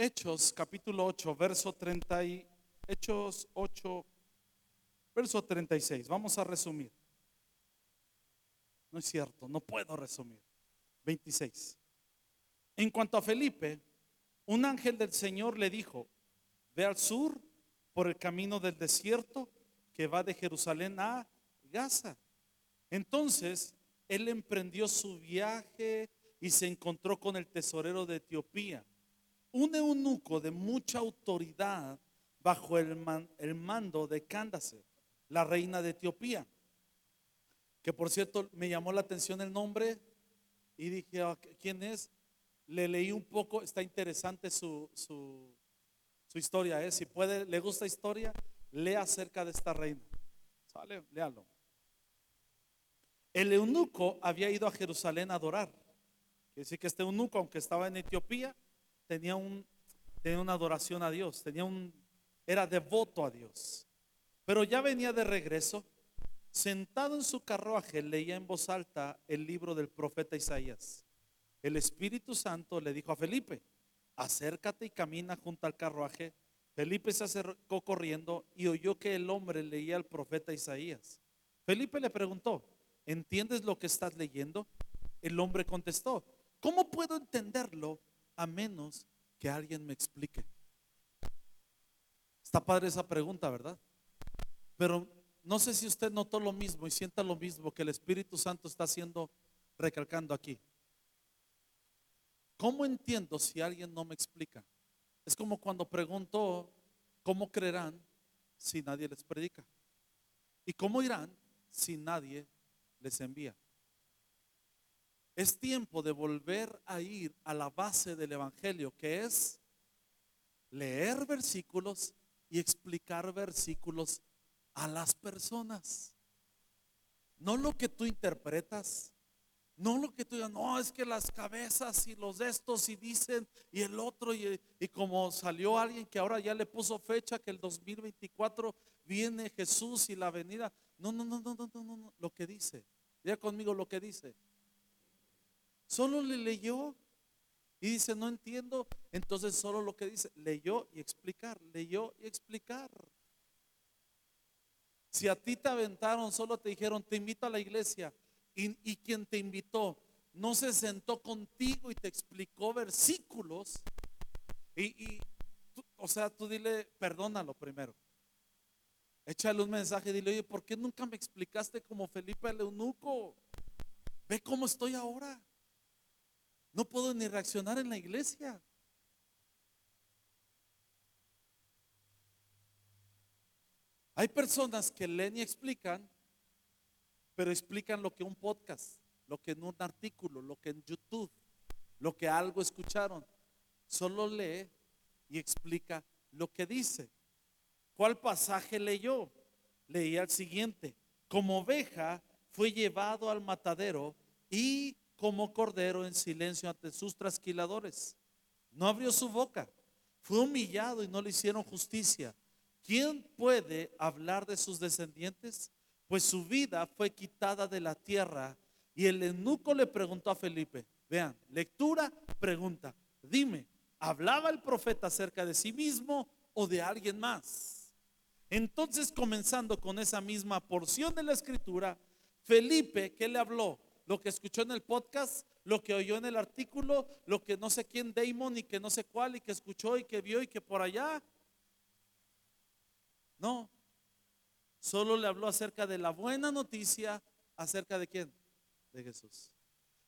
Hechos capítulo 8, verso 30 y Hechos 8, verso 36. Vamos a resumir. No es cierto, no puedo resumir. 26. En cuanto a Felipe, un ángel del Señor le dijo, ve al sur por el camino del desierto que va de Jerusalén a Gaza. Entonces él emprendió su viaje y se encontró con el tesorero de Etiopía un eunuco de mucha autoridad bajo el, mando de Candace, la reina de Etiopía. Que por cierto me llamó la atención el nombre y dije, ah, ¿quién es? Le leí un poco, está interesante su, su, historia. ¿eh? Si puede, le gusta historia, lea acerca de esta reina. ¿Sale? Léalo. El eunuco había ido a Jerusalén a adorar. Quiere decir que este eunuco, aunque estaba en Etiopía, tenía, un, tenía una adoración a Dios, tenía un, era devoto a Dios. Pero ya venía de regreso, sentado en su carruaje, leía en voz alta el libro del profeta Isaías. El Espíritu Santo le dijo a Felipe, acércate y camina junto al carruaje. Felipe se acercó corriendo y oyó que el hombre leía al profeta Isaías. Felipe le preguntó, ¿entiendes lo que estás leyendo? El hombre contestó, ¿cómo puedo entenderlo a menos que alguien me explique. Está padre esa pregunta, ¿verdad? Pero no sé si usted notó lo mismo y sienta lo mismo que el Espíritu Santo está haciendo, recalcando aquí. ¿Cómo entiendo si alguien no me explica? Es como cuando pregunto, ¿cómo creerán si nadie les predica? ¿Y cómo irán si nadie les envía? Es tiempo de volver a ir a la base del Evangelio, que es leer versículos y explicar versículos a las personas. No lo que tú interpretas, no lo que tú digas, no, es que las cabezas y los de estos y dicen y el otro, y, y, como salió alguien que ahora ya le puso fecha que el 2024 viene Jesús y la venida. No, no, no, no, no, no, no, lo que dice. Diga conmigo lo que dice. Solo le leyó y dice, no entiendo. Entonces solo lo que dice, leyó y explicar, leyó y explicar. Si a ti te aventaron, solo te dijeron, te invito a la iglesia, y, quien te invitó no se sentó contigo y te explicó versículos, y, o sea, tú dile, perdónalo primero. Échale un mensaje y dile, oye, ¿por qué nunca me explicaste como Felipe el eunuco? Ve cómo estoy ahora. No puedo ni reaccionar en la iglesia. Hay personas que leen y explican, pero explican lo que un podcast, lo que en un artículo, lo que en YouTube, lo que algo escucharon. Solo lee y explica lo que dice. ¿Cuál pasaje leyó? Leía el siguiente. Como oveja fue llevado al matadero y como cordero en silencio ante sus trasquiladores. No abrió su boca. Fue humillado y no le hicieron justicia. ¿Quién puede hablar de sus descendientes? Pues su vida fue quitada de la tierra. Y el eunuco le preguntó a Felipe, vean, lectura, pregunta, dime, ¿hablaba el profeta acerca de sí mismo o de alguien más? Entonces, comenzando con esa misma porción de la escritura, Felipe, ¿qué le habló? Lo que escuchó en el podcast, lo que oyó en el artículo, lo que no sé quién Damon y que no sé cuál y que escuchó y que vio y que por allá. No, solo le habló acerca de la buena noticia, acerca de quién? De Jesús.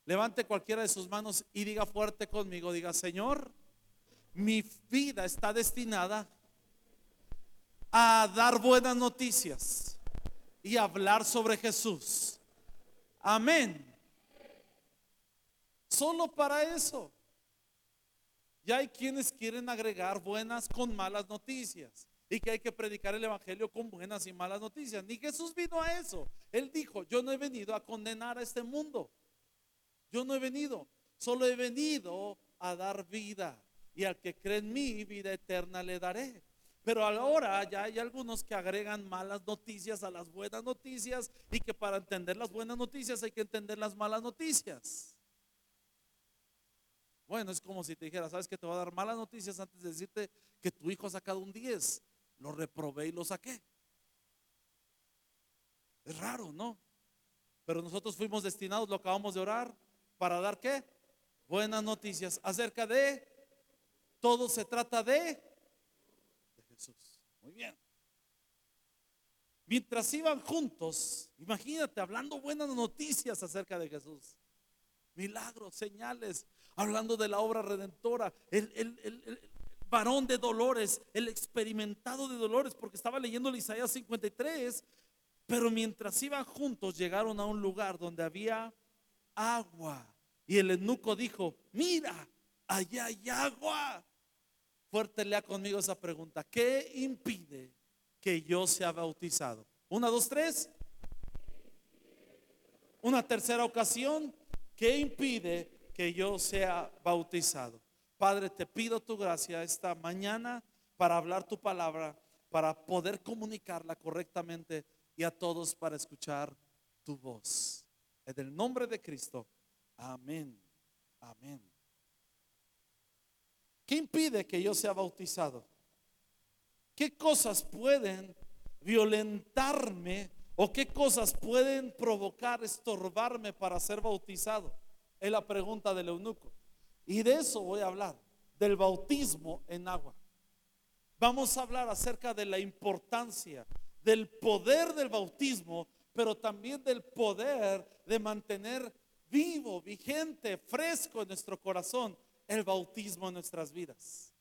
Levante cualquiera de sus manos y diga fuerte conmigo, diga, Señor, mi vida está destinada a dar buenas noticias y hablar sobre Jesús. Amén. Solo para eso. Ya hay quienes quieren agregar buenas con malas noticias y que hay que predicar el Evangelio con buenas y malas noticias. Ni Jesús vino a eso. Él dijo, yo no he venido a condenar a este mundo. Yo no he venido, solo he venido a dar vida. Y al que cree en mí, vida eterna le daré. Pero ahora ya hay algunos que agregan malas noticias a las buenas noticias y que para entender las buenas noticias hay que entender las malas noticias. Bueno, es como si te dijera, sabes que te voy a dar malas noticias antes de decirte que tu hijo ha sacado un 10. Lo reprobé y lo saqué. Es raro, ¿no? Pero nosotros fuimos destinados, lo acabamos de orar, para dar qué? Buenas noticias acerca de, todo se trata de, de Jesús. Muy bien. Mientras iban juntos, imagínate, hablando buenas noticias acerca de Jesús. Milagros, señales, hablando de la obra redentora, el, el varón de dolores, el experimentado de dolores, porque estaba leyendo el Isaías 53 pero mientras iban juntos, llegaron a un lugar donde había agua. Y el eunuco dijo, mira, allá hay agua. Fuerte lea conmigo esa pregunta. ¿Qué impide que yo sea bautizado? Una, dos, tres. Una tercera ocasión. ¿Qué impide que yo sea bautizado? Padre, te pido tu gracia esta mañana para hablar tu palabra, para poder comunicarla correctamente y a todos para escuchar tu voz. En el nombre de Cristo. Amén. Amén. ¿Qué impide que yo sea bautizado? ¿Qué cosas pueden violentarme o qué cosas pueden provocar, estorbarme para ser bautizado? Es la pregunta del eunuco. Y de eso voy a hablar, del bautismo en agua. Vamos a hablar acerca de la importancia del poder del bautismo, pero también del poder de mantener vivo, vigente, fresco en nuestro corazón el bautismo en nuestras vidas.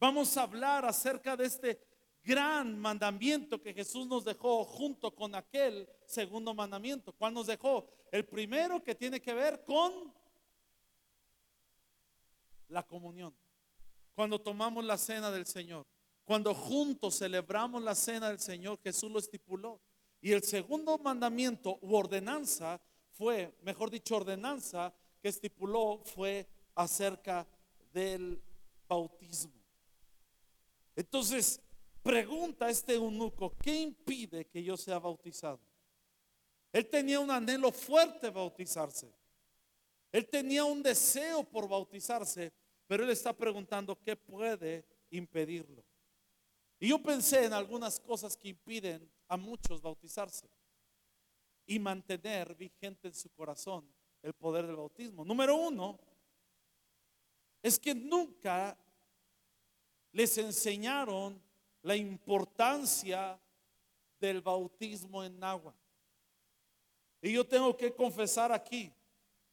Vamos a hablar acerca de este gran mandamiento que Jesús nos dejó junto con aquel segundo mandamiento. ¿Cuál nos dejó? El primero que tiene que ver con la comunión. Cuando tomamos la cena del Señor. Cuando juntos celebramos la cena del Señor, Jesús lo estipuló. Y el segundo mandamiento u ordenanza fue, mejor dicho, ordenanza que estipuló fue acerca del bautismo. Entonces, pregunta este eunuco, ¿qué impide que yo sea bautizado? Él tenía un anhelo fuerte bautizarse. Él tenía un deseo por bautizarse, pero él está preguntando qué puede impedirlo. Y yo pensé en algunas cosas que impiden a muchos bautizarse y mantener vigente en su corazón el poder del bautismo. Número uno, es que nunca les enseñaron la importancia del bautismo en agua. Y yo tengo que confesar aquí,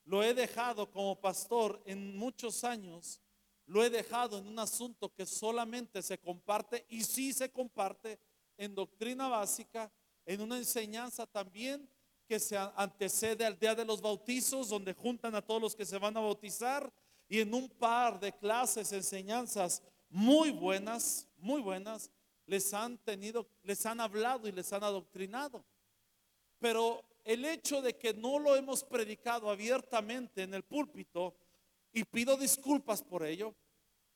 lo he dejado como pastor en muchos años lo he dejado en un asunto que solamente se comparte y sí se comparte en doctrina básica, en una enseñanza también que se antecede al día de los bautizos, donde juntan a todos los que se van a bautizar, y en un par de clases, enseñanzas muy buenas, muy buenas, les han tenido, les han hablado y les han adoctrinado. Pero el hecho de que no lo hemos predicado abiertamente en el púlpito, y pido disculpas por ello,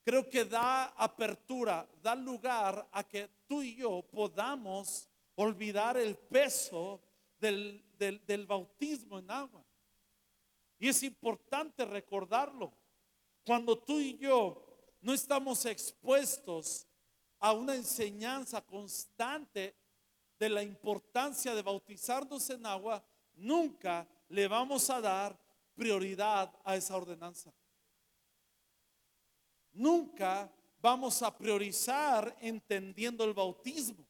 creo que da apertura, da lugar a que tú y yo podamos olvidar el peso del, del, bautismo en agua. Y es importante recordarlo. Cuando tú y yo no estamos expuestos a una enseñanza constante de la importancia de bautizarnos en agua, nunca le vamos a dar prioridad a esa ordenanza. Nunca vamos a priorizar entendiendo el bautismo.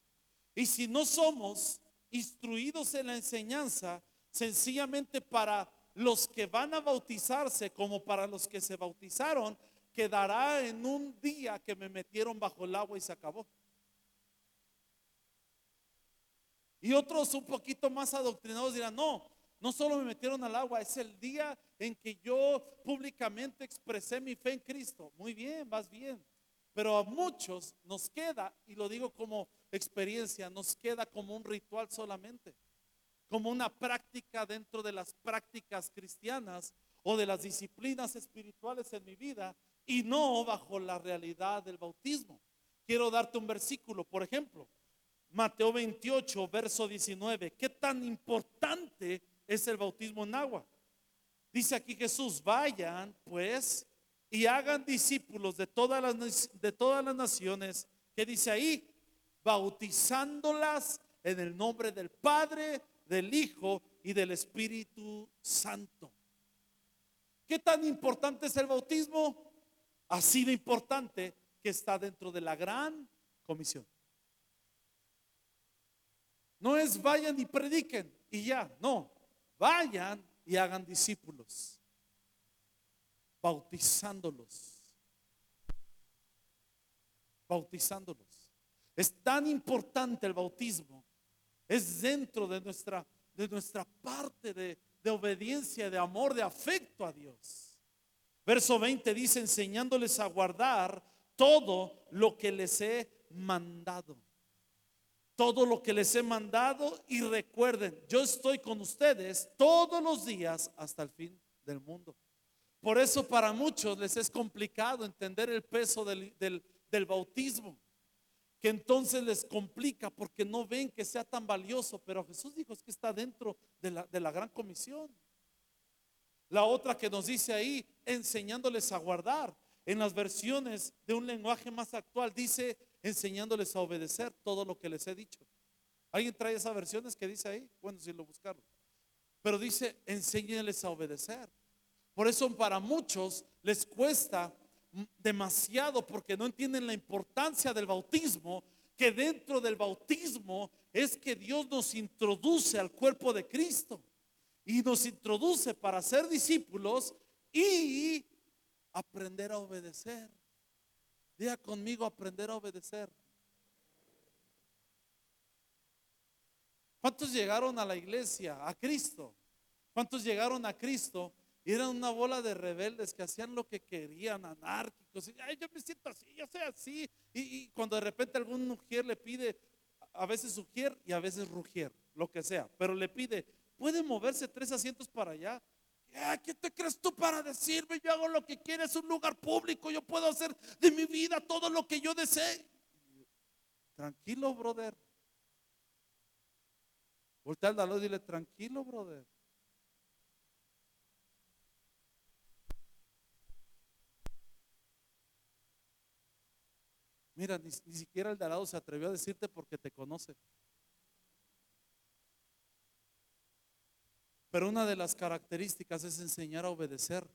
Y si no somos instruidos en la enseñanza, sencillamente para los que van a bautizarse como para los que se bautizaron, quedará en un día que me metieron bajo el agua y se acabó. Y otros un poquito más adoctrinados dirán, no, no solo me metieron al agua, es el día en que yo públicamente expresé mi fe en Cristo. Muy bien, vas bien. Pero a muchos nos queda, y lo digo como experiencia, nos queda como un ritual solamente, como una práctica dentro de las prácticas cristianas o de las disciplinas espirituales en mi vida y no bajo la realidad del bautismo. Quiero darte un versículo, por ejemplo, Mateo 28, verso 19. ¿Qué tan importante es el bautismo en agua. Dice aquí Jesús, vayan pues y hagan discípulos de todas las, de todas las naciones, que dice ahí, bautizándolas en el nombre del Padre, del Hijo y del Espíritu Santo. ¿Qué tan importante es el bautismo? Así de importante que está dentro de la gran comisión. No es vayan y prediquen y ya, no, vayan y hagan discípulos, bautizándolos, bautizándolos. Es tan importante el bautismo, es dentro de nuestra, de nuestra parte de, de obediencia, de amor, de afecto a Dios. Verso 20 dice, enseñándoles a guardar todo lo que les he mandado. Todo lo que les he mandado y recuerden, yo estoy con ustedes todos los días hasta el fin del mundo. Por eso para muchos les es complicado entender el peso del, del bautismo, que entonces les complica porque no ven que sea tan valioso, pero Jesús dijo es que está dentro de la, de la gran comisión. La otra que nos dice ahí, enseñándoles a guardar. En las versiones de un lenguaje más actual dice enseñándoles a obedecer todo lo que les he dicho. ¿Alguien trae esas versiones que dice ahí? Bueno, si lo buscaron. Pero dice, enséñenles a obedecer. Por eso para muchos les cuesta demasiado porque no entienden la importancia del bautismo, que dentro del bautismo es que Dios nos introduce al cuerpo de Cristo y nos introduce para ser discípulos y aprender a obedecer. Diga conmigo, aprender a obedecer. ¿Cuántos llegaron a la iglesia, a Cristo? ¿Cuántos llegaron a Cristo y eran una bola de rebeldes que hacían lo que querían, anárquicos? Y, Ay, yo me siento así, yo soy así. Y, cuando de repente algún mujer le pide, a veces sugier y a veces rugier, lo que sea, pero le pide, puede moverse tres asientos para allá. ¿Qué te crees tú para decirme? Yo hago lo que quiero, es un lugar público, yo puedo hacer de mi vida todo lo que yo desee. Tranquilo, brother. Voltea al lado y dile, tranquilo, brother. Mira, ni, ni siquiera el de se atrevió a decirte porque te conoce. Pero una de las características es enseñar a obedecer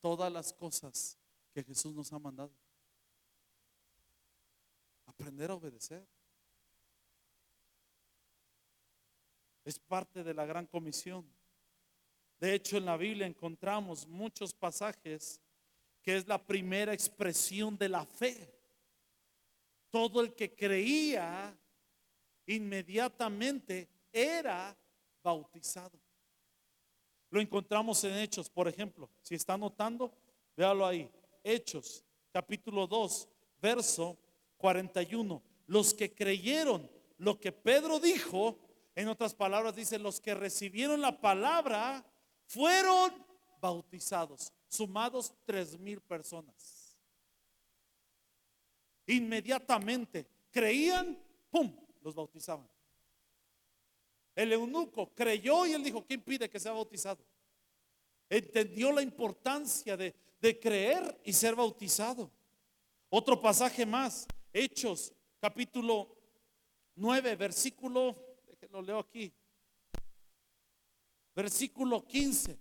todas las cosas que Jesús nos ha mandado. Aprender a obedecer. Es parte de la gran comisión. De hecho, en la Biblia encontramos muchos pasajes que es la primera expresión de la fe. Todo el que creía inmediatamente era bautizado. Lo encontramos en Hechos, por ejemplo. Si está anotando, véalo ahí. Hechos, capítulo 2, verso 41. Los que creyeron lo que Pedro dijo, en otras palabras dice, los que recibieron la palabra fueron bautizados, sumados tres mil personas. Inmediatamente creían, ¡pum!, los bautizaban. El eunuco creyó y él dijo, ¿quién pide que sea bautizado? Entendió la importancia de, creer y ser bautizado. Otro pasaje más, Hechos, capítulo 9, versículo, lo leo aquí, versículo 15.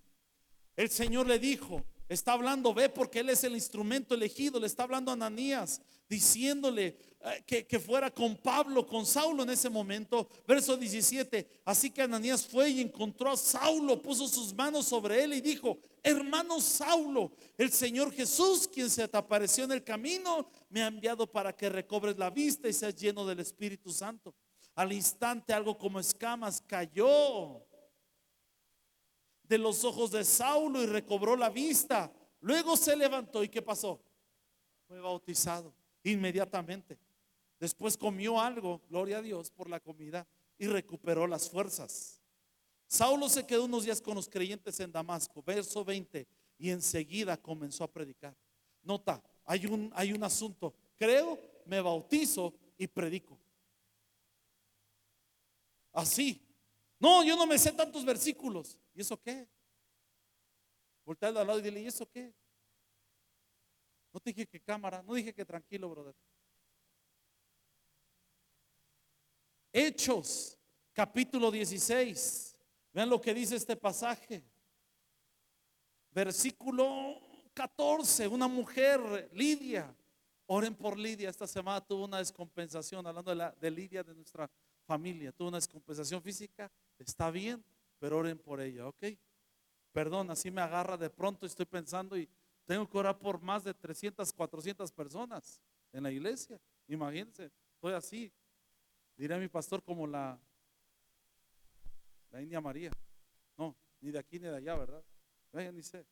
El Señor le dijo, está hablando, ve porque Él es el instrumento elegido, le está hablando Ananías, diciéndole, eh, que, fuera con Pablo, con Saulo en ese momento. Verso 17. Así que Ananías fue y encontró a Saulo, puso sus manos sobre él y dijo, hermano Saulo, el Señor Jesús, quien se te apareció en el camino, me ha enviado para que recobres la vista y seas lleno del Espíritu Santo. Al instante algo como escamas cayó de los ojos de Saulo y recobró la vista. Luego se levantó y ¿qué pasó? Fue bautizado inmediatamente. Después comió algo, gloria a Dios por la comida, y recuperó las fuerzas. Saulo se quedó unos días con los creyentes en Damasco, verso 20, y enseguida comenzó a predicar. Nota, hay un, hay un asunto. Creo, me bautizo y predico. Así. No, yo no me sé tantos versículos. ¿Y eso qué? Voltea al lado y dile, ¿y eso qué? No te dije que cámara, no dije que tranquilo, brother. Hechos, capítulo 16. Vean lo que dice este pasaje. Versículo 14. Una mujer, Lidia. Oren por Lidia. Esta semana tuvo una descompensación, hablando de, la, de Lidia de nuestra familia. Tuvo una descompensación física. Está bien, pero oren por ella, ¿ok? Perdón, así me agarra de pronto. Estoy pensando y tengo que orar por más de 300, 400 personas en la iglesia. Imagínense, estoy así. Diré a mi pastor como la, la India María. No, ni de aquí ni de allá, ¿verdad? Vaya, ni sé.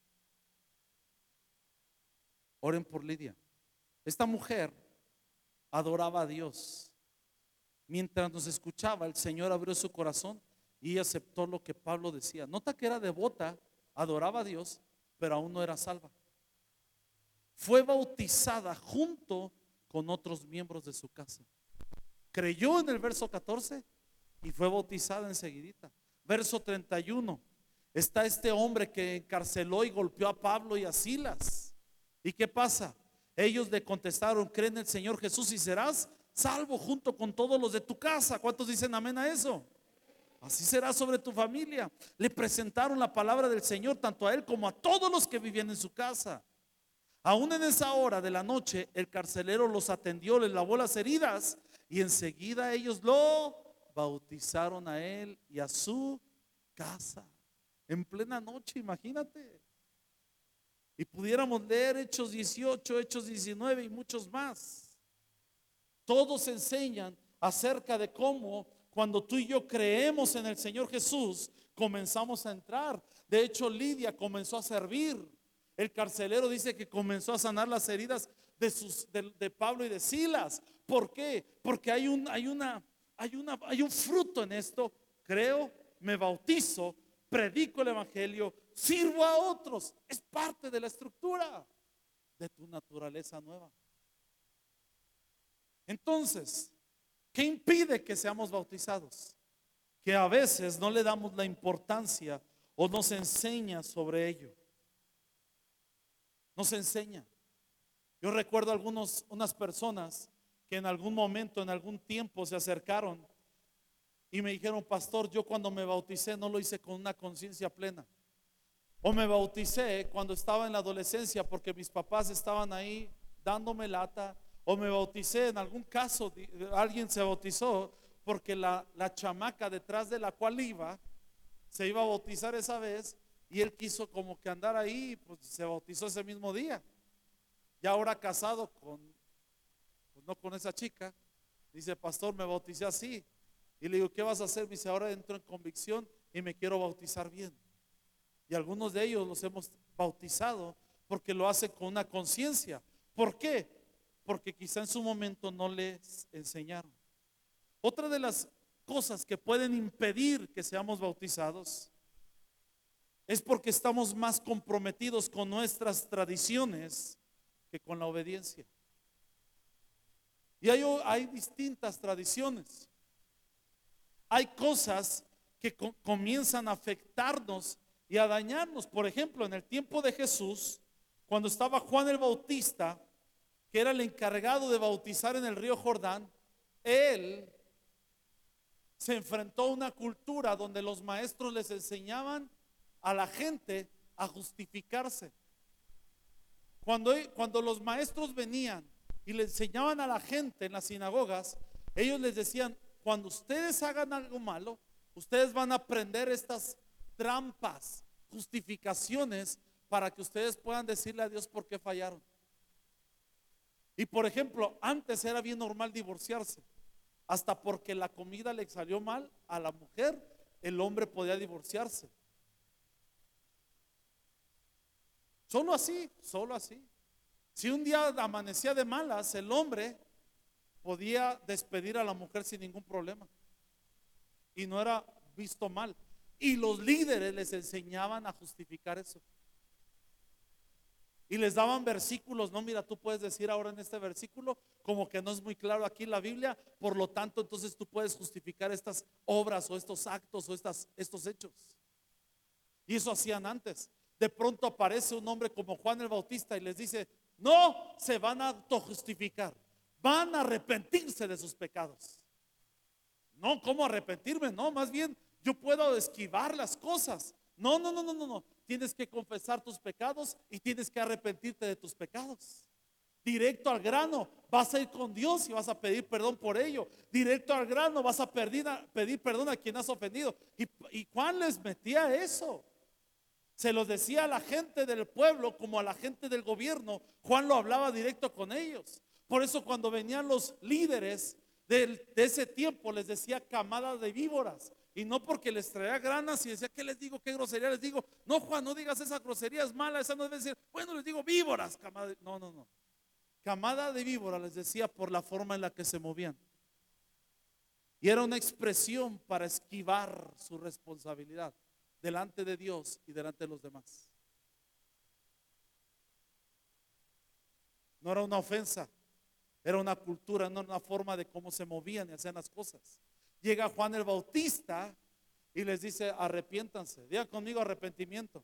Oren por Lidia. Esta mujer adoraba a Dios. Mientras nos escuchaba, el Señor abrió su corazón y aceptó lo que Pablo decía. Nota que era devota, adoraba a Dios, pero aún no era salva. Fue bautizada junto con otros miembros de su casa. Creyó en el verso 14 y fue bautizada enseguidita. Verso 31. Está este hombre que encarceló y golpeó a Pablo y a Silas. ¿Y qué pasa? Ellos le contestaron, creen en el Señor Jesús y serás salvo junto con todos los de tu casa. ¿Cuántos dicen amén a eso? Así será sobre tu familia. Le presentaron la palabra del Señor tanto a él como a todos los que vivían en su casa. Aún en esa hora de la noche, el carcelero los atendió, les lavó las heridas y enseguida ellos lo bautizaron a él y a su casa. En plena noche, imagínate. Y pudiéramos leer Hechos 18, Hechos 19 y muchos más. Todos enseñan acerca de cómo cuando tú y yo creemos en el Señor Jesús, comenzamos a entrar. De hecho, Lidia comenzó a servir. El carcelero dice que comenzó a sanar las heridas de, Pablo y de Silas. ¿Por qué? Porque hay un, hay, una, hay, una, hay un fruto en esto. Creo, me bautizo, predico el Evangelio, sirvo a otros. Es parte de la estructura de tu naturaleza nueva. Entonces, ¿qué impide que seamos bautizados? Que a veces no le damos la importancia o nos enseña sobre ello. Nos enseña. Yo recuerdo algunos, unas personas que en algún momento, en algún tiempo se acercaron y me dijeron, pastor, yo cuando me bauticé no lo hice con una conciencia plena. O me bauticé cuando estaba en la adolescencia porque mis papás estaban ahí dándome lata. O me bauticé, en algún caso alguien se bautizó porque la, la chamaca detrás de la cual iba se iba a bautizar esa vez y él quiso como que andar ahí, pues se bautizó ese mismo día. Y ahora casado con, pues no con esa chica, dice, pastor, me bauticé así. Y le digo, ¿qué vas a hacer? Dice, ahora entro en convicción y me quiero bautizar bien. Y algunos de ellos los hemos bautizado porque lo hacen con una conciencia. ¿Por qué? Porque quizá en su momento no les enseñaron. Otra de las cosas que pueden impedir que seamos bautizados es porque estamos más comprometidos con nuestras tradiciones que con la obediencia. Y hay, distintas tradiciones. Hay cosas que comienzan a afectarnos y a dañarnos. Por ejemplo, en el tiempo de Jesús, cuando estaba Juan el Bautista, que era el encargado de bautizar en el río Jordán, él se enfrentó a una cultura donde los maestros les enseñaban a la gente a justificarse. Cuando, cuando los maestros venían y le enseñaban a la gente en las sinagogas, ellos les decían, cuando ustedes hagan algo malo, ustedes van a aprender estas trampas, justificaciones para que ustedes puedan decirle a Dios por qué fallaron. Y por ejemplo, antes era bien normal divorciarse, hasta porque la comida le salió mal a la mujer, el hombre podía divorciarse. Solo así, solo así. Si un día amanecía de malas, el hombre podía despedir a la mujer sin ningún problema. Y no era visto mal. Y los líderes les enseñaban a justificar eso. Y les daban versículos, no, mira, tú puedes decir ahora en este versículo, como que no es muy claro aquí la Biblia, por lo tanto entonces tú puedes justificar estas obras o estos actos o estas, estos hechos. Y eso hacían antes de pronto aparece un hombre como Juan el Bautista y les dice, no se van a autojustificar, van a arrepentirse de sus pecados. No, ¿cómo arrepentirme? No, más bien yo puedo esquivar las cosas. No, no, no, no, no, no. Tienes que confesar tus pecados y tienes que arrepentirte de tus pecados. Directo al grano, vas a ir con Dios y vas a pedir perdón por ello. Directo al grano, vas a pedir, perdón a quien has ofendido. ¿Y, ¿Y Juan les metía eso? Se lo decía a la gente del pueblo como a la gente del gobierno. Juan lo hablaba directo con ellos. Por eso cuando venían los líderes de, ese tiempo les decía camada de víboras. Y no porque les traía granas y decía, ¿qué les digo? ¿Qué grosería les digo? No, Juan, no digas esa grosería, es mala, esa no debe decir. Bueno, les digo víboras, camada. No, no, no. Camada de víbora les decía por la forma en la que se movían. Y era una expresión para esquivar su responsabilidad delante de Dios y delante de los demás. No era una ofensa, era una cultura, no una forma de cómo se movían y hacían las cosas. Llega Juan el Bautista y les dice, arrepiéntanse. Diga conmigo arrepentimiento.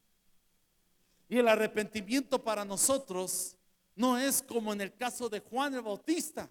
Y el arrepentimiento para nosotros no es como en el caso de Juan el Bautista.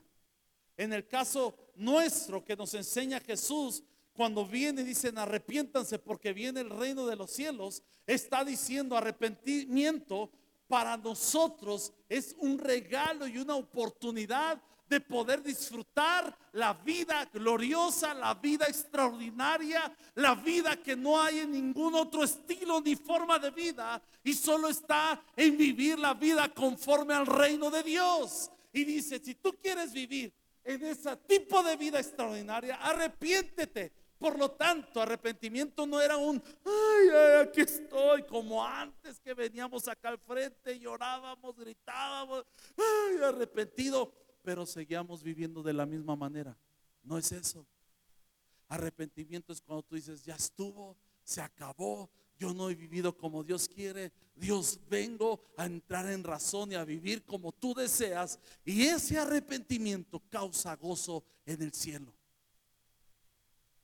En el caso nuestro que nos enseña Jesús, cuando viene dicen arrepiéntanse porque viene el reino de los cielos, está diciendo arrepentimiento para nosotros es un regalo y una oportunidad de poder disfrutar la vida gloriosa, la vida extraordinaria, la vida que no hay en ningún otro estilo ni forma de vida y solo está en vivir la vida conforme al reino de Dios. Y dice, si tú quieres vivir en ese tipo de vida extraordinaria, arrepiéntete, por lo tanto, arrepentimiento no era un, ay, aquí estoy, como antes que veníamos acá al frente, llorábamos, gritábamos, ay, arrepentido, pero seguíamos viviendo de la misma manera. No es eso. Arrepentimiento es cuando tú dices, ya estuvo, se acabó, yo no he vivido como Dios quiere, Dios vengo a entrar en razón y a vivir como tú deseas. Y ese arrepentimiento causa gozo en el cielo.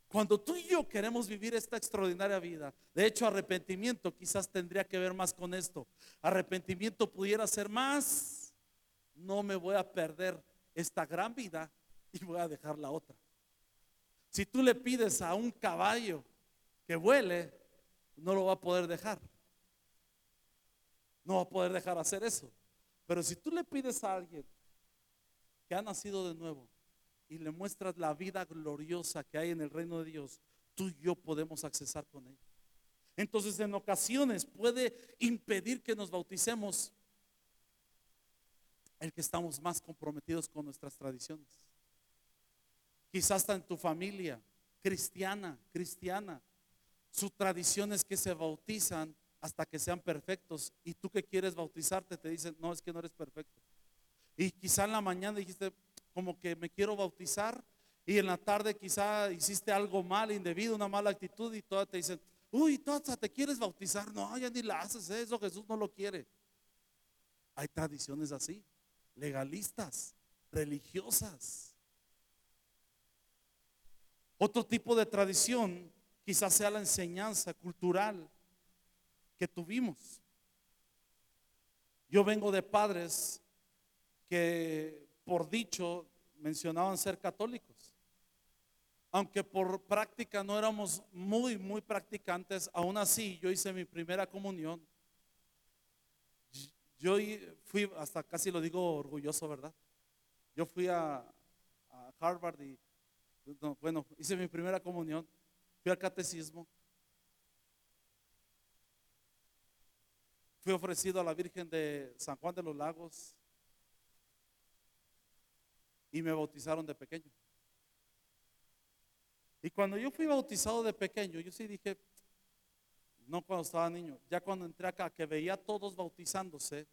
Cuando tú y yo queremos vivir esta extraordinaria vida, de hecho arrepentimiento quizás tendría que ver más con esto. Arrepentimiento pudiera ser más, no me voy a perder esta gran vida y voy a dejar la otra. Si tú le pides a un caballo que vuele, no lo va a poder dejar. No va a poder dejar hacer eso. Pero si tú le pides a alguien que ha nacido de nuevo, y le muestras la vida gloriosa que hay en el reino de Dios, tú y yo podemos accesar con él. Entonces en ocasiones puede impedir que nos bauticemos el que estamos más comprometidos con nuestras tradiciones. Quizás está en tu familia cristiana, cristiana. Su tradición es que se bautizan hasta que sean perfectos. Y tú que quieres bautizarte te dicen, no, es que no eres perfecto. Y quizá en la mañana dijiste, como que me quiero bautizar y en la tarde quizá hiciste algo mal, indebido, una mala actitud y todas te dicen, uy, todas te quieres bautizar. No, ya ni la haces eso, Jesús no lo quiere. Hay tradiciones así, legalistas, religiosas. Otro tipo de tradición quizás sea la enseñanza cultural que tuvimos. Yo vengo de padres que por dicho mencionaban ser católicos. Aunque por práctica no éramos muy, muy practicantes, aún así yo hice mi primera comunión. Yo fui, hasta casi lo digo orgulloso, ¿verdad? Yo fui a, Harvard y, bueno, hice mi primera comunión, fui al catecismo, fui ofrecido a la Virgen de San Juan de los Lagos, y me bautizaron de pequeño. Y cuando yo fui bautizado de pequeño, yo sí dije, no cuando estaba niño, ya cuando entré acá, que veía a todos bautizándose,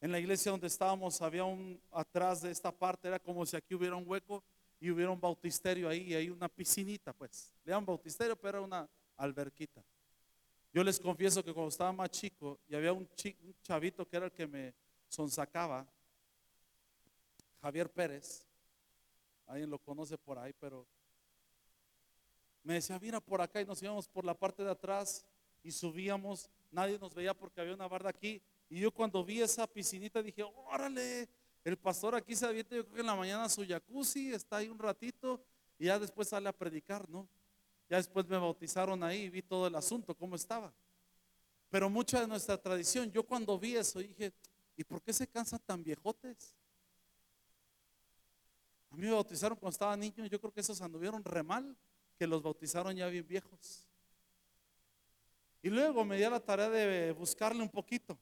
en la iglesia donde estábamos había un, atrás de esta parte, era como si aquí hubiera un hueco y hubiera un bautisterio ahí, y hay una piscinita, pues. Le llaman bautisterio, pero era una alberquita. Yo les confieso que cuando estaba más chico y había un, un chavito que era el que me sonsacaba, Javier Pérez, alguien lo conoce por ahí, pero me decía, mira por acá y nos íbamos por la parte de atrás y subíamos, nadie nos veía porque había una barda aquí Y yo cuando vi esa piscinita dije, órale, el pastor aquí se avienta, yo creo que en la mañana su jacuzzi, está ahí un ratito y ya después sale a predicar, ¿no? Ya después me bautizaron ahí y vi todo el asunto, cómo estaba. Pero mucha de nuestra tradición, yo cuando vi eso dije, ¿y por qué se cansan tan viejotes? A mí me bautizaron cuando estaba niño, yo creo que esos anduvieron re mal, que los bautizaron ya bien viejos. Y luego me di a la tarea de buscarle un poquito,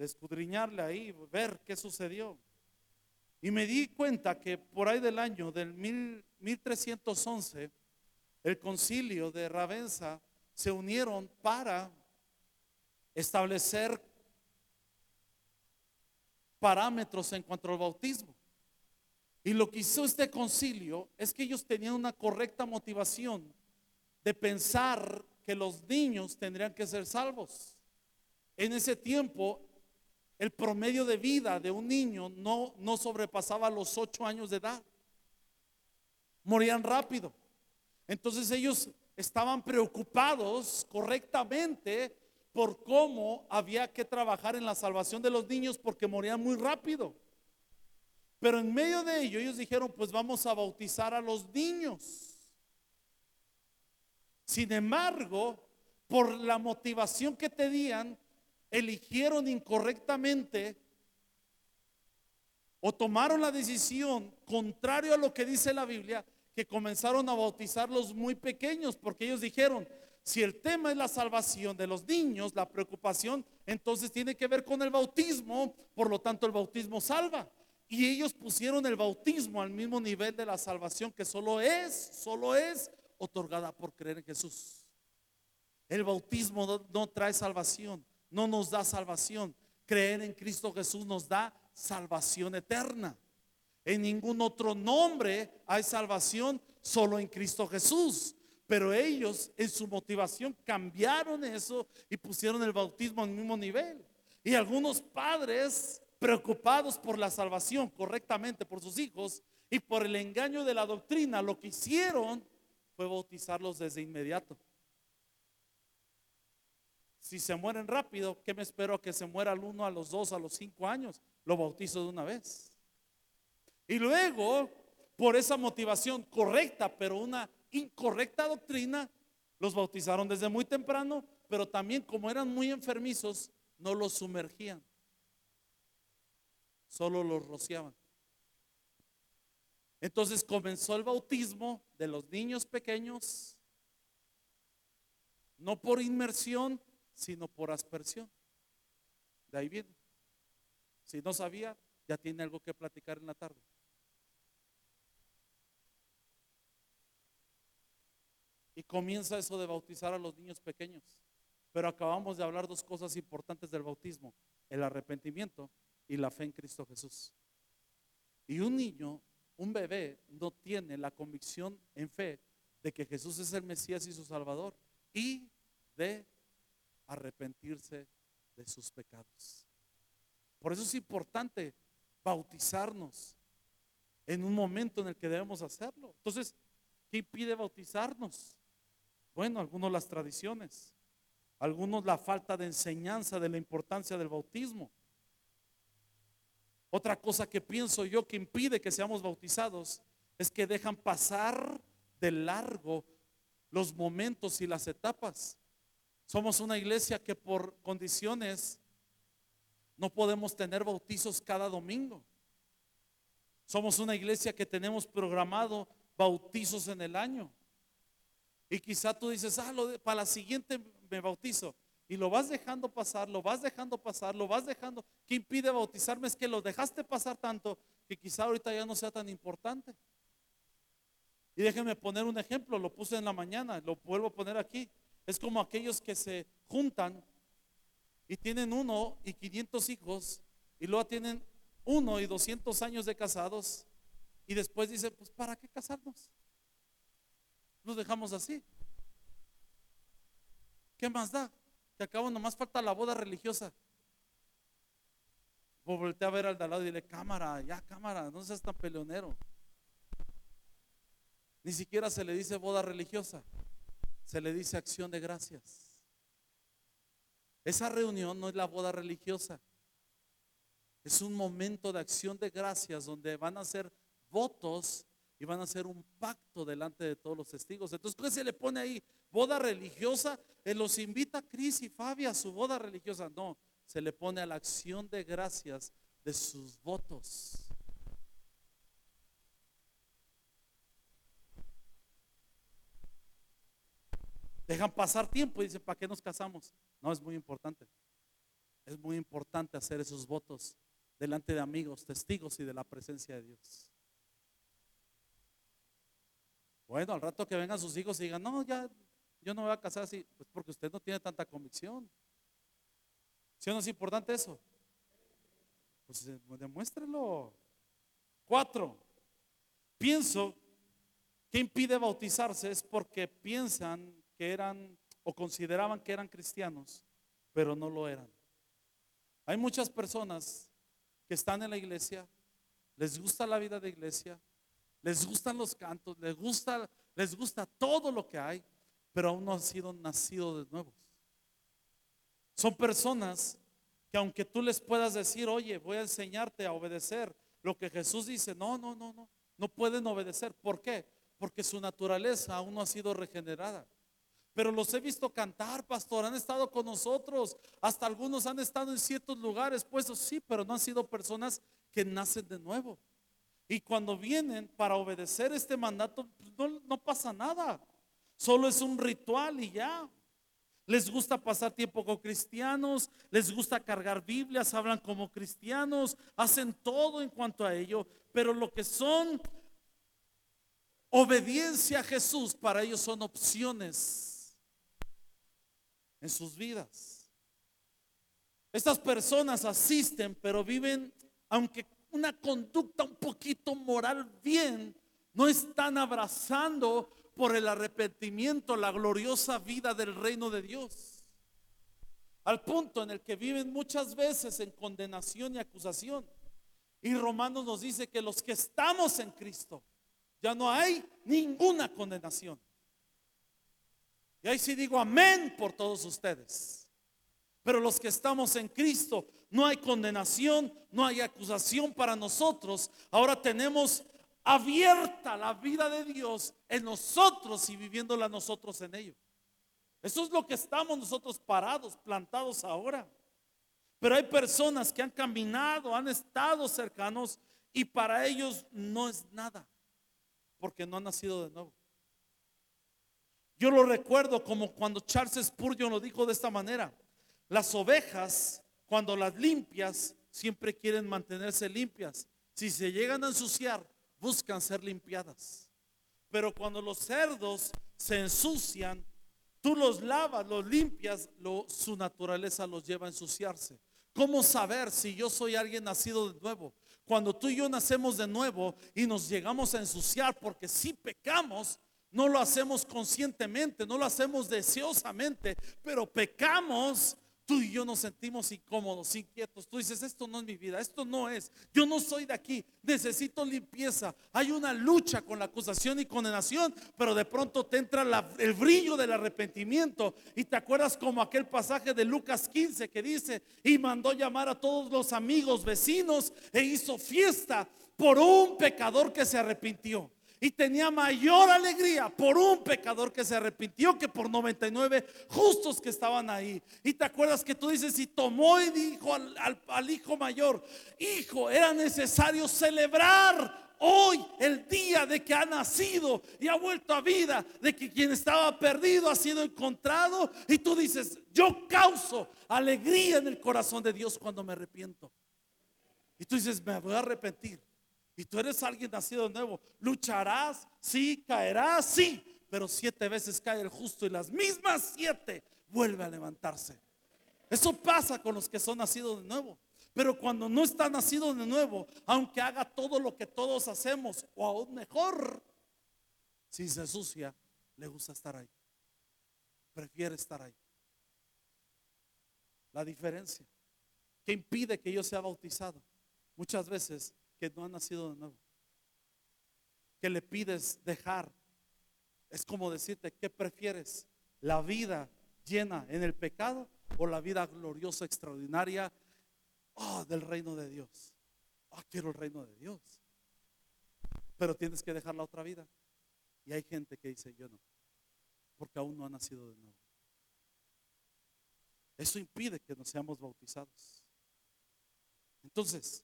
de escudriñarle ahí, ver qué sucedió. Y me di cuenta que por ahí del año del 1311, el concilio de Ravenza se unieron para establecer parámetros en cuanto al bautismo. Y lo que hizo este concilio es que ellos tenían una correcta motivación de pensar que los niños tendrían que ser salvos. En ese tiempo, el promedio de vida de un niño no, no sobrepasaba los ocho años de edad. Morían rápido. Entonces ellos estaban preocupados correctamente por cómo había que trabajar en la salvación de los niños porque morían muy rápido. Pero en medio de ello ellos dijeron, pues vamos a bautizar a los niños. Sin embargo, por la motivación que tenían, eligieron incorrectamente o tomaron la decisión contrario a lo que dice la Biblia, que comenzaron a bautizarlos muy pequeños, porque ellos dijeron, si el tema es la salvación de los niños, la preocupación, entonces tiene que ver con el bautismo, por lo tanto el bautismo salva. Y ellos pusieron el bautismo al mismo nivel de la salvación que solo es, solo es otorgada por creer en Jesús. El bautismo no, no trae salvación, no nos da salvación. Creer en Cristo Jesús nos da salvación eterna. En ningún otro nombre hay salvación, solo en Cristo Jesús. Pero ellos en su motivación cambiaron eso y pusieron el bautismo al mismo nivel. Y algunos padres preocupados por la salvación correctamente por sus hijos y por el engaño de la doctrina, lo que hicieron fue bautizarlos desde inmediato. Si se mueren rápido, ¿qué me espero que se muera al uno, a los dos, a los cinco años? Lo bautizo de una vez. Y luego, por esa motivación correcta, pero una incorrecta doctrina, los bautizaron desde muy temprano, pero también como eran muy enfermizos, no los sumergían solo los rociaban. Entonces comenzó el bautismo de los niños pequeños, no por inmersión, sino por aspersión. De ahí viene. Si no sabía, ya tiene algo que platicar en la tarde. Y comienza eso de bautizar a los niños pequeños. Pero acabamos de hablar dos cosas importantes del bautismo, el arrepentimiento y la fe en Cristo Jesús. Y un niño, un bebé, no tiene la convicción en fe de que Jesús es el Mesías y su Salvador y de arrepentirse de sus pecados. Por eso es importante bautizarnos en un momento en el que debemos hacerlo. Entonces, ¿qué impide bautizarnos? Bueno, algunos las tradiciones, algunos la falta de enseñanza de la importancia del bautismo. Otra cosa que pienso yo que impide que seamos bautizados es que dejan pasar de largo los momentos y las etapas. Somos una iglesia que por condiciones no podemos tener bautizos cada domingo. Somos una iglesia que tenemos programado bautizos en el año. Y quizá tú dices, ah, para la siguiente me bautizo y lo vas dejando pasar, lo vas dejando pasar, lo vas dejando. ¿Qué impide bautizarme? Es que lo dejaste pasar tanto que quizá ahorita ya no sea tan importante. Y déjenme poner un ejemplo, lo puse en la mañana, lo vuelvo a poner aquí. Es como aquellos que se juntan y tienen uno y 500 hijos y luego tienen uno y 200 años de casados y después dicen, pues ¿para qué casarnos? Nos dejamos así. ¿Qué más da? que acabo, nomás falta la boda religiosa. Voltea a ver al de al lado y dile, cámara, ya cámara, no seas tan peleonero. Ni siquiera se le dice boda religiosa, se le dice acción de gracias. Esa reunión no es la boda religiosa. Es un momento de acción de gracias donde van a hacer votos y van a hacer un pacto delante de todos los testigos. Entonces, ¿qué se le pone ahí? Boda religiosa. Él los invita a Cris y Fabi a su boda religiosa. No, se le pone a la acción de gracias de sus votos. Dejan pasar tiempo y dicen, ¿para qué nos casamos? No, es muy importante. Es muy importante hacer esos votos delante de amigos, testigos y de la presencia de Dios. Bueno, al rato que vengan sus hijos y digan, no, ya, yo no me voy a casar así, pues porque usted no tiene tanta convicción. ¿Sí o no es importante eso? Pues eh, demuéstrelo. Cuatro, pienso que impide bautizarse es porque piensan que eran o consideraban que eran cristianos, pero no lo eran. Hay muchas personas que están en la iglesia, les gusta la vida de iglesia, les gustan los cantos, les gusta, les gusta todo lo que hay, pero aún no han sido nacidos de nuevos. Son personas que aunque tú les puedas decir, oye, voy a enseñarte a obedecer lo que Jesús dice, no, no, no, no, no pueden obedecer. ¿Por qué? Porque su naturaleza aún no ha sido regenerada. Pero los he visto cantar, pastor, han estado con nosotros, hasta algunos han estado en ciertos lugares puestos, sí, pero no han sido personas que nacen de nuevo. Y cuando vienen para obedecer este mandato, pues, no, pasa nada. Solo es un ritual y ya. Les gusta pasar tiempo con cristianos, les gusta cargar Biblias, hablan como cristianos, hacen todo en cuanto a ello, pero lo que son obediencia a Jesús, para ellos son opciones en sus vidas. Estas personas asisten, pero viven, aunque una conducta un poquito moral bien, no están abrazando por el arrepentimiento la gloriosa vida del reino de Dios. Al punto en el que viven muchas veces en condenación y acusación. Y Romanos nos dice que los que estamos en Cristo, ya no hay ninguna condenación. Y ahí sí digo amén por todos ustedes. Pero los que estamos en Cristo, no hay condenación, no hay acusación para nosotros. Ahora tenemos abierta la vida de Dios en nosotros y viviéndola nosotros en ello. Eso es lo que estamos nosotros parados, plantados ahora. Pero hay personas que han caminado, han estado cercanos y para ellos no es nada, porque no han nacido de nuevo. Yo lo recuerdo como cuando Charles Spurgeon lo dijo de esta manera. Las ovejas cuando las limpias, siempre quieren mantenerse limpias. Si se llegan a ensuciar, buscan ser limpiadas. Pero cuando los cerdos se ensucian, tú los lavas, los limpias, su naturaleza los lleva a ensuciarse. ¿Cómo saber si yo soy alguien nacido de nuevo? Cuando tú y yo nacemos de nuevo y nos llegamos a ensuciar, porque si pecamos, no lo hacemos conscientemente, no lo hacemos deseosamente, pero pecamos tú y yo nos sentimos incómodos, inquietos. Tú dices, esto no es mi vida, esto no es. Yo no soy de aquí, necesito limpieza. Hay una lucha con la acusación y condenación, pero de pronto te entra el brillo del arrepentimiento. Y te acuerdas como aquel pasaje de Lucas 15 que dice, y mandó llamar a todos los amigos, vecinos, e hizo fiesta por un pecador que se arrepintió y tenía mayor alegría por un pecador que se arrepintió que por 99 justos que estaban ahí. Y te acuerdas que tú dices, y tomó y dijo al, hijo mayor, hijo, era necesario celebrar hoy el día de que ha nacido y ha vuelto a vida, de que quien estaba perdido ha sido encontrado. Y tú dices, yo causo alegría en el corazón de Dios cuando me arrepiento. Y tú dices, me voy a arrepentir. Y tú eres alguien nacido de nuevo. Lucharás, sí, caerás, sí. Pero siete veces cae el justo y las mismas siete vuelve a levantarse. Eso pasa con los que son nacidos de nuevo. Pero cuando no está nacido de nuevo, aunque haga todo lo que todos hacemos, o aún mejor, si se sucia, le gusta estar ahí. Prefiere estar ahí. La diferencia que impide que yo sea bautizado. Muchas veces que no ha nacido de nuevo. Que le pides dejar. Es como decirte, ¿qué prefieres? ¿La vida llena en el pecado o la vida gloriosa, extraordinaria oh, del reino de Dios. Oh, quiero el reino de Dios. Pero tienes que dejar la otra vida. Y hay gente que dice, yo no, porque aún no ha nacido de nuevo. Eso impide que nos seamos bautizados. Entonces,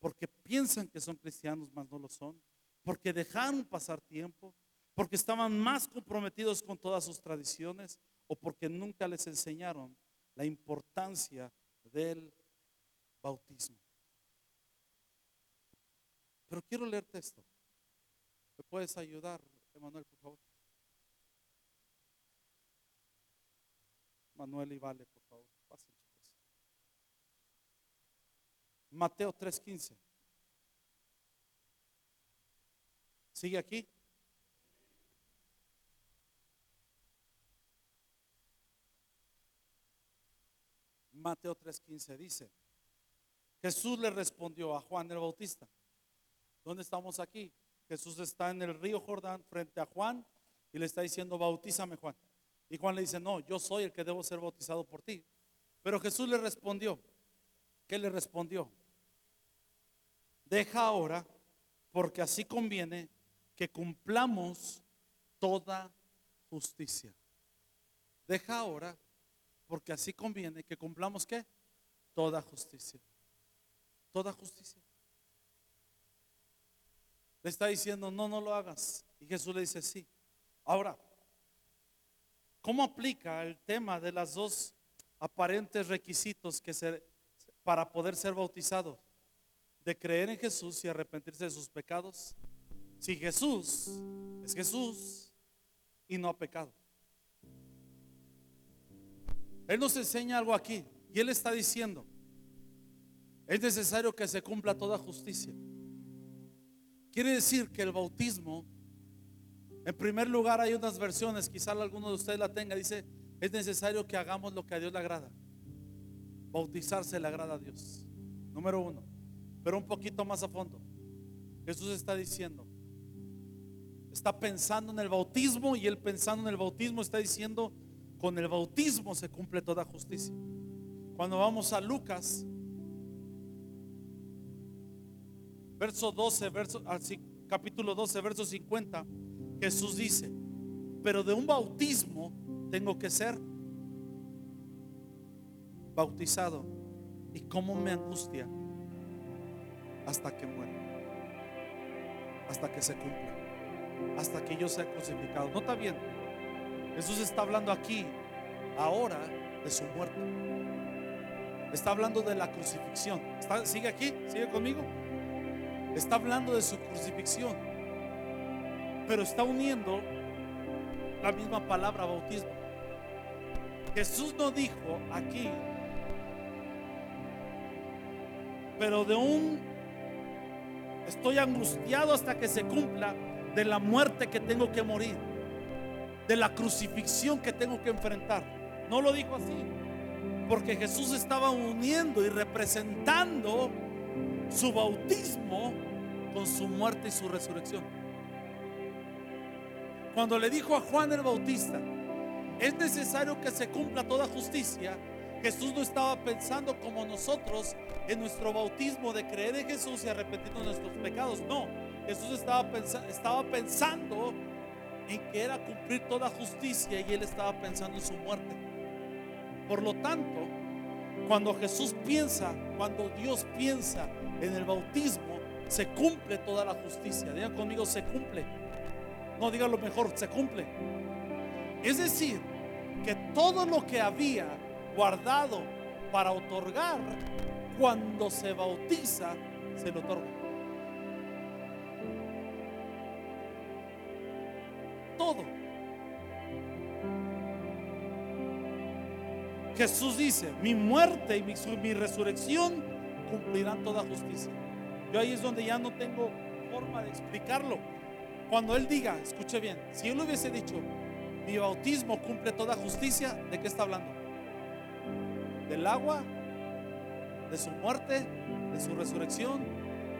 porque piensan que son cristianos, mas no lo son, porque dejaron pasar tiempo, porque estaban más comprometidos con todas sus tradiciones o porque nunca les enseñaron la importancia del bautismo. Pero quiero leerte esto. ¿Me puedes ayudar, Emanuel, por favor? Manuel y Vale, por favor. Mateo 3:15. ¿Sigue aquí? Mateo 3:15 dice, Jesús le respondió a Juan el Bautista. ¿Dónde estamos aquí? Jesús está en el río Jordán frente a Juan y le está diciendo, bautízame Juan. Y Juan le dice, no, yo soy el que debo ser bautizado por ti. Pero Jesús le respondió, ¿qué le respondió? Deja ahora, porque así conviene que cumplamos toda justicia. Deja ahora, porque así conviene que cumplamos qué? Toda justicia. Toda justicia. Le está diciendo, no, no lo hagas. Y Jesús le dice, sí. Ahora, ¿Cómo aplica el tema de los dos aparentes requisitos que se, para poder ser bautizado? De creer en Jesús y arrepentirse de sus pecados. Si Jesús es Jesús y no ha pecado. Él nos enseña algo aquí y Él está diciendo, es necesario que se cumpla toda justicia. Quiere decir que el bautismo en primer lugar, hay unas versiones, quizá alguno de ustedes la tenga, dice, es necesario que hagamos lo que a Dios le agrada. Bautizarse le agrada a Dios. Número uno. Pero un poquito más a fondo. Jesús está diciendo, está pensando en el bautismo y él pensando en el bautismo está diciendo, con el bautismo se cumple toda justicia. Cuando vamos a Lucas, verso 12, verso, capítulo 12, verso 50. Jesús dice, pero de un bautismo tengo que ser bautizado. ¿Y cómo me angustia? Hasta que muera. Hasta que se cumpla. Hasta que yo sea crucificado. Nota bien. Jesús está hablando aquí, ahora, de su muerte. Está hablando de la crucifixión. ¿Sigue aquí? ¿Sigue conmigo? Está hablando de su crucifixión pero está uniendo la misma palabra bautismo. Jesús no dijo aquí, pero de un, estoy angustiado hasta que se cumpla de la muerte que tengo que morir, de la crucifixión que tengo que enfrentar. No lo dijo así, porque Jesús estaba uniendo y representando su bautismo con su muerte y su resurrección. Cuando le dijo a Juan el Bautista, es necesario que se cumpla toda justicia, Jesús no estaba pensando como nosotros en nuestro bautismo de creer en Jesús y arrepentirnos de nuestros pecados. No, Jesús estaba, pensando en que era cumplir toda justicia y él estaba pensando en su muerte. Por lo tanto, cuando Jesús piensa, cuando Dios piensa en el bautismo, se cumple toda la justicia. Digan conmigo, se cumple. No diga lo mejor, se cumple. Es decir, que todo lo que había guardado para otorgar, cuando se bautiza, se lo otorga. Todo. Jesús dice, mi muerte y mi, mi resurrección cumplirán toda justicia. Yo ahí es donde ya no tengo forma de explicarlo. Cuando Él diga, escuche bien, si Él hubiese dicho, mi bautismo cumple toda justicia, ¿de qué está hablando? ¿Del agua? ¿De su muerte? ¿De su resurrección?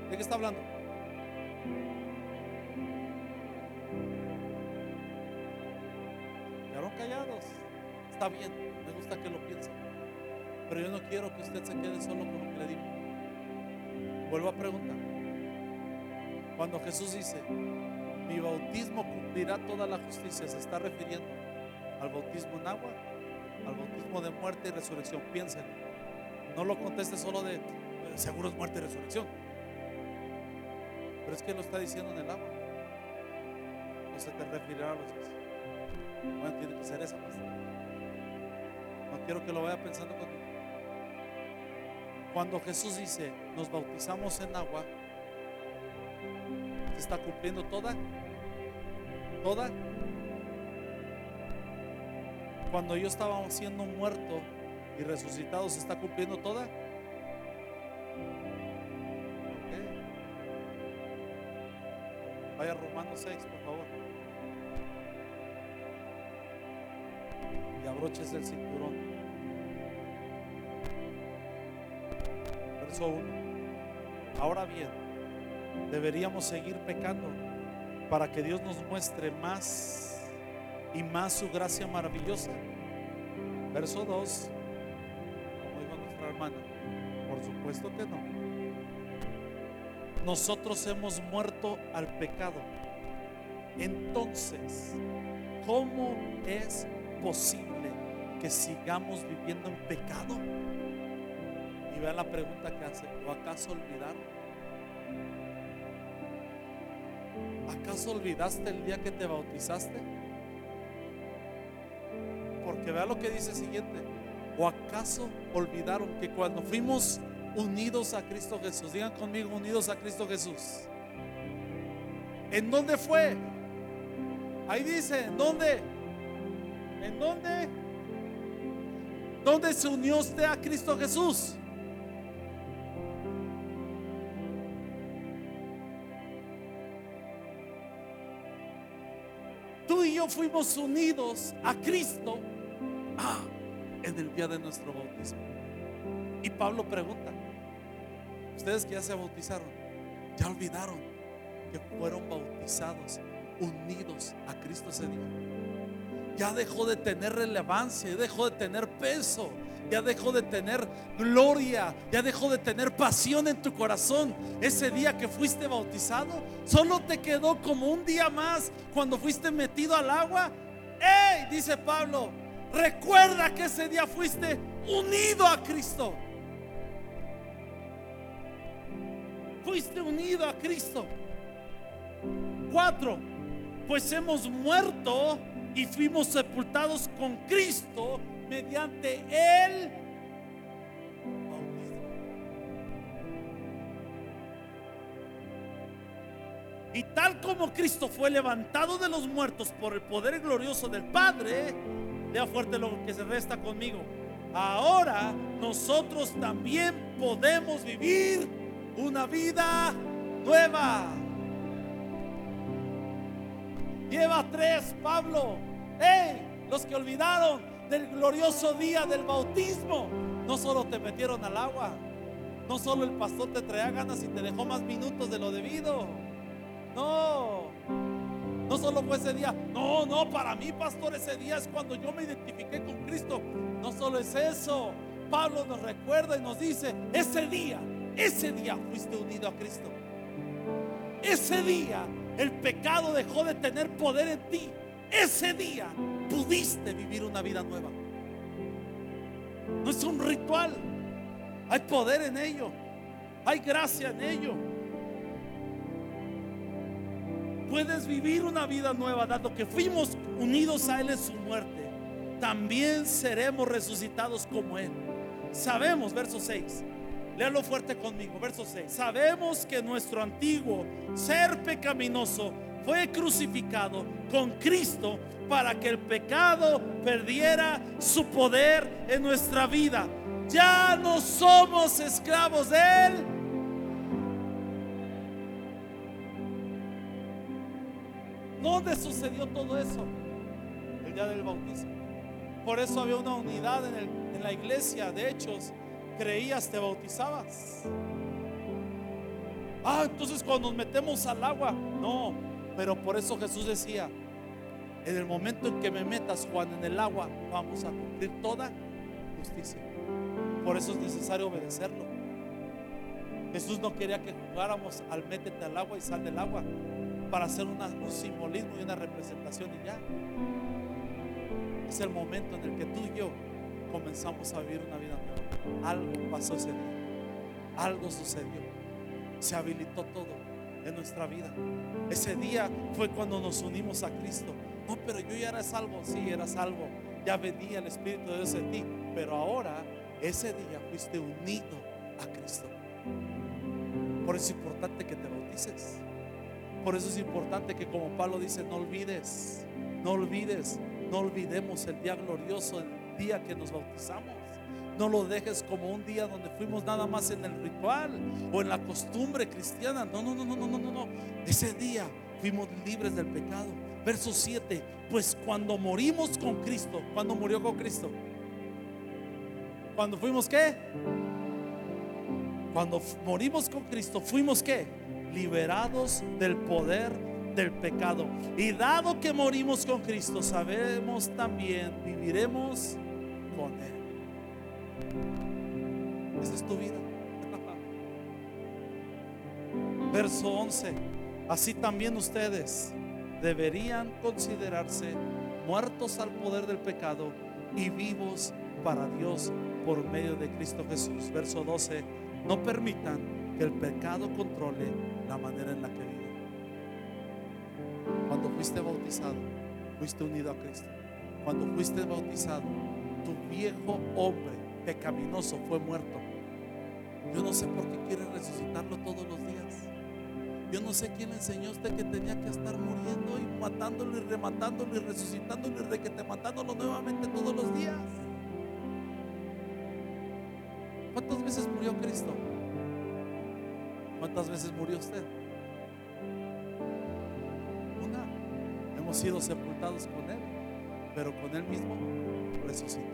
¿De qué está hablando? Quedaron callados. Está bien, me gusta que lo piense. Pero yo no quiero que usted se quede solo con lo que le digo. Vuelvo a preguntar. Cuando Jesús dice, mi bautismo cumplirá toda la justicia, se está refiriendo al bautismo en agua, al bautismo de muerte y resurrección. Piénsenlo. No lo conteste solo de seguro es muerte y resurrección. Pero es que lo está diciendo en el agua. No se te referirá a los dos. Bueno, tiene que ser esa pues. No quiero que lo vaya pensando conmigo. Cuando Jesús dice, nos bautizamos en agua, se está cumpliendo toda, toda. Cuando yo estaba siendo muerto y resucitado, se está cumpliendo toda. Vaya Romanos 6, por favor. Y abroches el cinturón. Verso 1. Ahora bien, deberíamos seguir pecando para que Dios nos muestre más y más su gracia maravillosa. Verso 2. Como dijo nuestra hermana, por supuesto que no nosotros hemos muerto al pecado. Entonces, ¿cómo es posible que sigamos viviendo en pecado? Y vean la pregunta que hace, ¿o acaso olvidaron? ¿Acaso olvidaste el día que te bautizaste? Porque vea lo que dice siguiente. ¿O acaso olvidaron que cuando fuimos unidos a Cristo Jesús. Digan conmigo, unidos a Cristo Jesús. ¿En dónde fue? Ahí dice, ¿en dónde? ¿En dónde? ¿Dónde se unió usted a Cristo Jesús? Tú y yo fuimos unidos a Cristo ah, en el día de nuestro bautismo. Y Pablo pregunta, ustedes que ya se bautizaron, ya olvidaron que fueron bautizados, unidos a Cristo ese día. Ya dejó de tener relevancia, ya dejó de tener peso, ya dejó de tener gloria, ya dejó de tener pasión en tu corazón. Ese día que fuiste bautizado, solo te quedó como un día más cuando fuiste metido al agua. ¡Ey! Dice Pablo, recuerda que ese día fuiste unido a Cristo. fuiste unido a Cristo. Cuatro, pues hemos muerto y fuimos sepultados con Cristo mediante bautismo. Y tal como Cristo fue levantado de los muertos por el poder glorioso del Padre, vea fuerte lo que se resta conmigo. Ahora nosotros también podemos vivir una vida nueva. Lleva tres, Pablo. Hey, los que olvidaron del glorioso día del bautismo, no solo te metieron al agua, no solo el pastor te traía ganas y te dejó más minutos de lo debido. No, no solo fue ese día. No, no, para mí, pastor, ese día es cuando yo me identifiqué con Cristo. No solo es eso. Pablo nos recuerda y nos dice, ese día ese día fuiste unido a Cristo. Ese día el pecado dejó de tener poder en ti. Ese día pudiste vivir una vida nueva. No es un ritual. Hay poder en ello. Hay gracia en ello. Puedes vivir una vida nueva dado que fuimos unidos a Él en su muerte. También seremos resucitados como Él. Sabemos, verso 6 Léalo fuerte conmigo, verso 6. Sabemos que nuestro antiguo ser pecaminoso fue crucificado con Cristo para que el pecado perdiera su poder en nuestra vida. Ya no somos esclavos de Él. ¿Dónde sucedió todo eso? El día del bautismo. Por eso había una unidad en, en la iglesia. De Hechos creías te bautizabas. Ah, entonces cuando nos metemos al agua, no, pero por eso Jesús decía, En el momento en que me metas, Juan, en el agua, vamos a cumplir toda justicia. Por eso es necesario obedecerlo. Jesús no quería que jugáramos al métete al agua y sal del agua para hacer un simbolismo y una representación y ya. Es el momento en el que tú y yo comenzamos a vivir una vida nueva. Algo pasó ese día. Algo sucedió. Se habilitó todo en nuestra vida. Ese día fue cuando nos unimos a Cristo. No, pero yo ya era salvo. Sí, era salvo. Ya venía el Espíritu de Dios en ti. Pero ahora, ese día fuiste unido a Cristo. Por eso es importante que te bautices. Por eso es importante que como Pablo dice, no olvides, no olvides, no olvidemos el día glorioso, el día que nos bautizamos. No lo dejes como un día donde fuimos nada más en el ritual o en la costumbre cristiana. No, no, no, no, no, no, no. Ese día fuimos libres del pecado. Verso 7. Pues cuando morimos con Cristo, cuando murió con Cristo? Cuando fuimos qué? Cuando morimos con Cristo, fuimos qué? Liberados del poder del pecado. Y dado que morimos con Cristo, sabemos también, viviremos con Él. Esa es tu vida. Verso 11. Así también ustedes deberían considerarse muertos al poder del pecado y vivos para Dios por medio de Cristo Jesús. Verso 12. No permitan que el pecado controle la manera en la que viven. Cuando fuiste bautizado, fuiste unido a Cristo. Cuando fuiste bautizado, tu viejo hombre pecaminoso fue muerto. Yo no sé por qué quiere resucitarlo todos los días. Yo no sé quién le enseñó a usted que tenía que estar muriendo y matándolo y rematándolo y resucitándolo y requete matándolo nuevamente todos los días. ¿Cuántas veces murió Cristo? ¿Cuántas veces murió usted? Una. Hemos sido sepultados con Él, pero con Él mismo resucitados.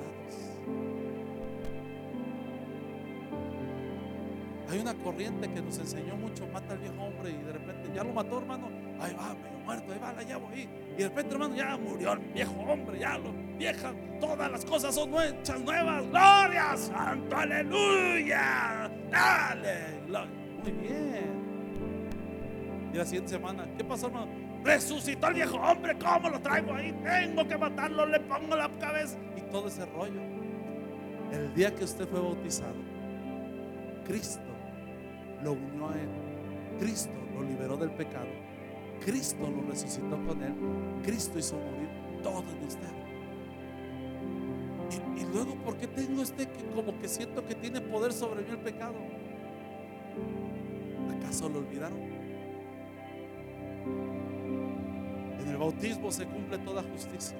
Hay una corriente que nos enseñó mucho, mata al viejo hombre y de repente ya lo mató, hermano. Ahí va, medio muerto, ahí va, la llevo ahí. Y de repente, hermano, ya murió el viejo hombre, ya lo vieja, todas las cosas son hechas nuevas. Gloria, santo, aleluya. Dale. Bien. Y la siguiente semana, ¿qué pasó, hermano? Resucitó el viejo hombre, ¿cómo lo traigo ahí? Tengo que matarlo, le pongo la cabeza. Y todo ese rollo. El día que usted fue bautizado, Cristo lo unió a Él. Cristo lo liberó del pecado. Cristo lo resucitó con Él. Cristo hizo morir todo en usted. Y, y luego, ¿por qué tengo este que como que siento que tiene poder sobre mí el pecado? ¿Acaso lo olvidaron? En el bautismo se cumple toda justicia.